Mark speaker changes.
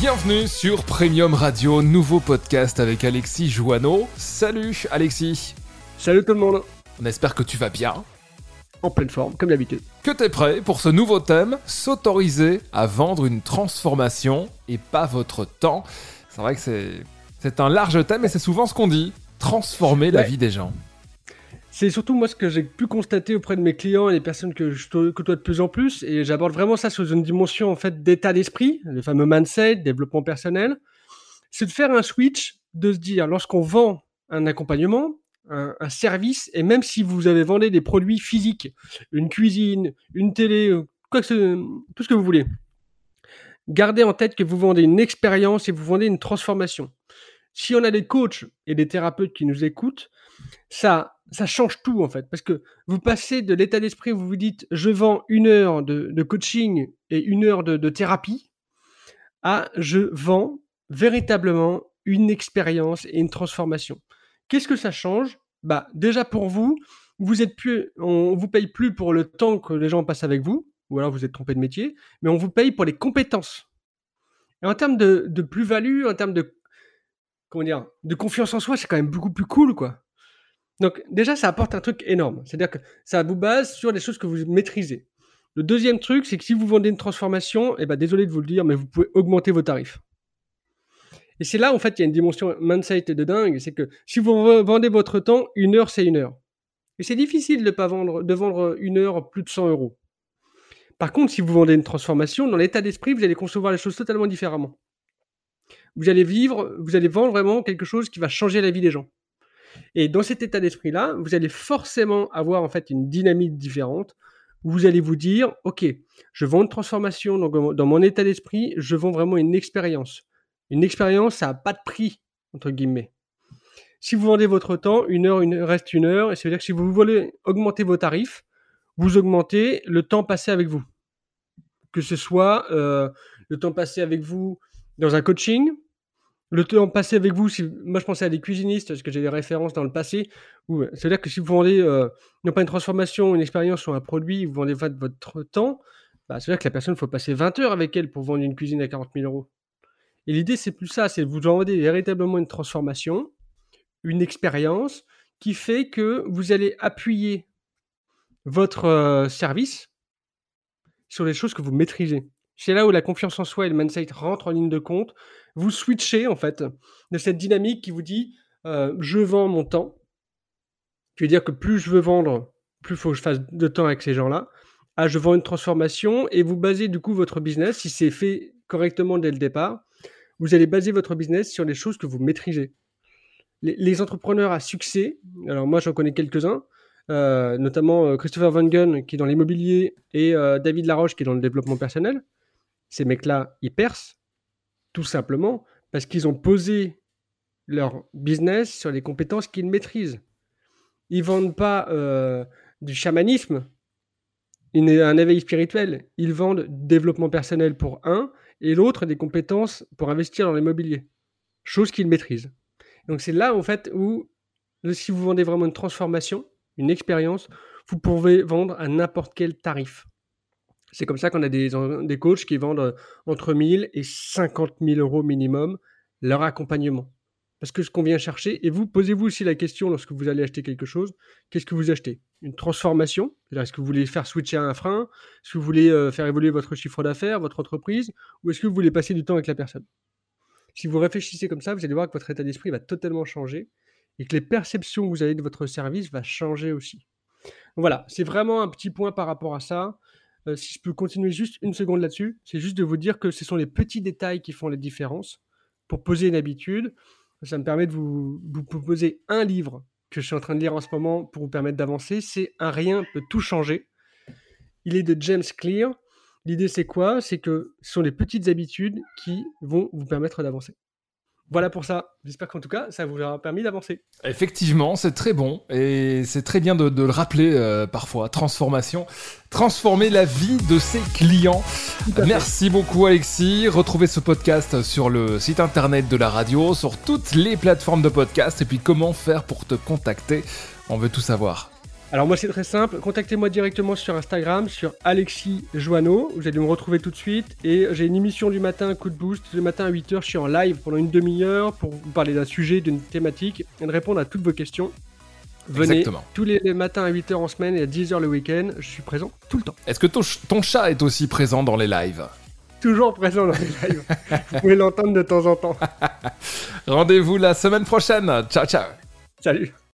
Speaker 1: Bienvenue sur Premium Radio, nouveau podcast avec Alexis Joanneau. Salut Alexis.
Speaker 2: Salut tout le monde.
Speaker 1: On espère que tu vas bien.
Speaker 2: En pleine forme, comme d'habitude.
Speaker 1: Que t'es prêt pour ce nouveau thème, s'autoriser à vendre une transformation et pas votre temps. C'est vrai que c'est, c'est un large thème et c'est souvent ce qu'on dit, transformer la
Speaker 2: Ouais.
Speaker 1: vie des gens.
Speaker 2: C'est surtout moi ce que j'ai pu constater auprès de mes clients et des personnes que je côtoie de plus en plus, et j'aborde vraiment ça sous une dimension en fait d'état d'esprit, le fameux mindset, développement personnel. C'est de faire un switch, de se dire lorsqu'on vend un accompagnement, un, service, et même si vous avez vendu des produits physiques, une cuisine, une télé, euh, tout ce que vous voulez, gardez en tête que vous vendez une expérience et vous vendez une transformation. Si on a des coachs et des thérapeutes qui nous écoutent, ça, ça change tout en fait. Parce que vous passez de l'état d'esprit où vous vous dites je vends une heure de, coaching et une heure de, de thérapie à je vends véritablement une expérience et une transformation. Qu'est-ce que ça change? Bah déjà pour vous, vous êtes plus, on vous paye plus pour le temps que les gens passent avec vous, ou alors vous êtes trompé de métier, mais on vous paye pour les compétences. Et en termes de, de plus-value, en termes de comment dire, de confiance en soi, c'est quand même beaucoup plus cool, quoi. Donc déjà, ça apporte un truc énorme. C'est-à-dire que ça vous base sur des choses que vous maîtrisez. Le deuxième truc, c'est que si vous vendez une transformation, eh ben, désolé de vous le dire, mais vous pouvez augmenter vos tarifs. Et c'est là, en fait, il y a une dimension mindset de dingue. C'est que si vous vendez votre temps, une heure, c'est une heure. Et c'est difficile de pas vendre, vendre une heure plus de 100 euros. Par contre, si vous vendez une transformation, dans l'état d'esprit, vous allez concevoir les choses totalement différemment. Vous allez vivre, vous allez vendre vraiment quelque chose qui va changer la vie des gens. Et dans cet état d'esprit-là, vous allez forcément avoir en fait une dynamique différente. Où vous allez vous dire, ok, je vends une transformation donc dans mon état d'esprit, je vends vraiment une expérience. Une expérience, ça n'a pas de prix entre guillemets. Si vous vendez votre temps, une heure, une reste une heure, et ça veut dire que si vous voulez augmenter vos tarifs, vous augmentez le temps passé avec vous. Que ce soit euh, le temps passé avec vous dans un coaching, le temps passé avec vous, moi je pensais à des cuisinistes, parce que j'ai des références dans le passé, euh, c'est-à-dire que si vous vendez euh, non pas une transformation, une expérience ou un produit, vous vendez votre, temps, bah, c'est-à-dire que la personne, il faut passer 20 heures avec elle pour vendre une cuisine à 40 000 euros. Et l'idée, c'est plus ça, c'est vous vendez véritablement une transformation, une expérience qui fait que vous allez appuyer votre euh, service sur les choses que vous maîtrisez. C'est là où la confiance en soi et le mindset rentrent en ligne de compte. Vous switchez en fait de cette dynamique qui vous dit euh, je vends mon temps. Qui veut dire que plus je veux vendre, plus il faut que je fasse de temps avec ces gens-là. Ah, je vends une transformation et vous basez du coup votre business, si c'est fait correctement dès le départ, vous allez baser votre business sur les choses que vous maîtrisez. Les, entrepreneurs à succès, alors moi j'en connais quelques-uns, euh, notamment euh, Christopher Van Gun qui est dans l'immobilier et David Laroche qui est dans le développement personnel. Ces mecs-là, ils percent tout simplement parce qu'ils ont posé leur business sur les compétences qu'ils maîtrisent. Ils vendent pas euh, du chamanisme, un éveil spirituel. Ils vendent développement personnel pour un et l'autre des compétences pour investir dans l'immobilier. Chose qu'ils maîtrisent. Donc c'est là en fait où si vous vendez vraiment une transformation, une expérience, vous pouvez vendre à n'importe quel tarif. C'est comme ça qu'on a des, des coachs qui vendent euh, entre 1000 et 50 000 euros minimum leur accompagnement. Parce que ce qu'on vient chercher, et vous posez-vous aussi la question lorsque vous allez acheter quelque chose, qu'est-ce que vous achetez? Une transformation? Est-ce que vous voulez faire switcher un frein? Est-ce que vous voulez euh, faire évoluer votre chiffre d'affaires, votre entreprise? Ou est-ce que vous voulez passer du temps avec la personne? Si vous réfléchissez comme ça, vous allez voir que votre état d'esprit va totalement changer et que les perceptions que vous avez de votre service va changer aussi. Voilà, c'est vraiment un petit point par rapport à ça. Euh, si je peux continuer juste une seconde là-dessus, c'est juste de vous dire que ce sont les petits détails qui font la différence pour poser une habitude. Ça me permet de vous, vous proposer un livre que je suis en train de lire en ce moment pour vous permettre d'avancer. C'est Un rien peut tout changer. Il est de James Clear. L'idée, c'est quoi? C'est que ce sont les petites habitudes qui vont vous permettre d'avancer. Voilà pour ça. J'espère qu'en tout cas, ça vous aura permis d'avancer.
Speaker 1: Effectivement, c'est très bon et c'est très bien de, de le rappeler euh, parfois. Transformation, transformer la vie de ses clients. Merci beaucoup Alexis. Retrouvez ce podcast sur le site internet de la radio, sur toutes les plateformes de podcast et puis comment faire pour te contacter? On veut tout savoir.
Speaker 2: Alors moi c'est très simple, contactez-moi directement sur Instagram, sur Alexis Joanneau, vous allez me retrouver tout de suite, et j'ai une émission du matin, coup de boost, le matin à 8h, je suis en live pendant une demi-heure pour vous parler d'un sujet, d'une thématique, et de répondre à toutes vos questions. Venez
Speaker 1: Exactement.
Speaker 2: tous les matins à 8h en semaine et à 10h le week-end, je suis présent tout le temps.
Speaker 1: Est-ce que ton, ch- ton chat est aussi présent dans les lives?
Speaker 2: Toujours présent dans les lives. vous pouvez l'entendre de temps en temps.
Speaker 1: Rendez-vous la semaine prochaine. Ciao, ciao.
Speaker 2: Salut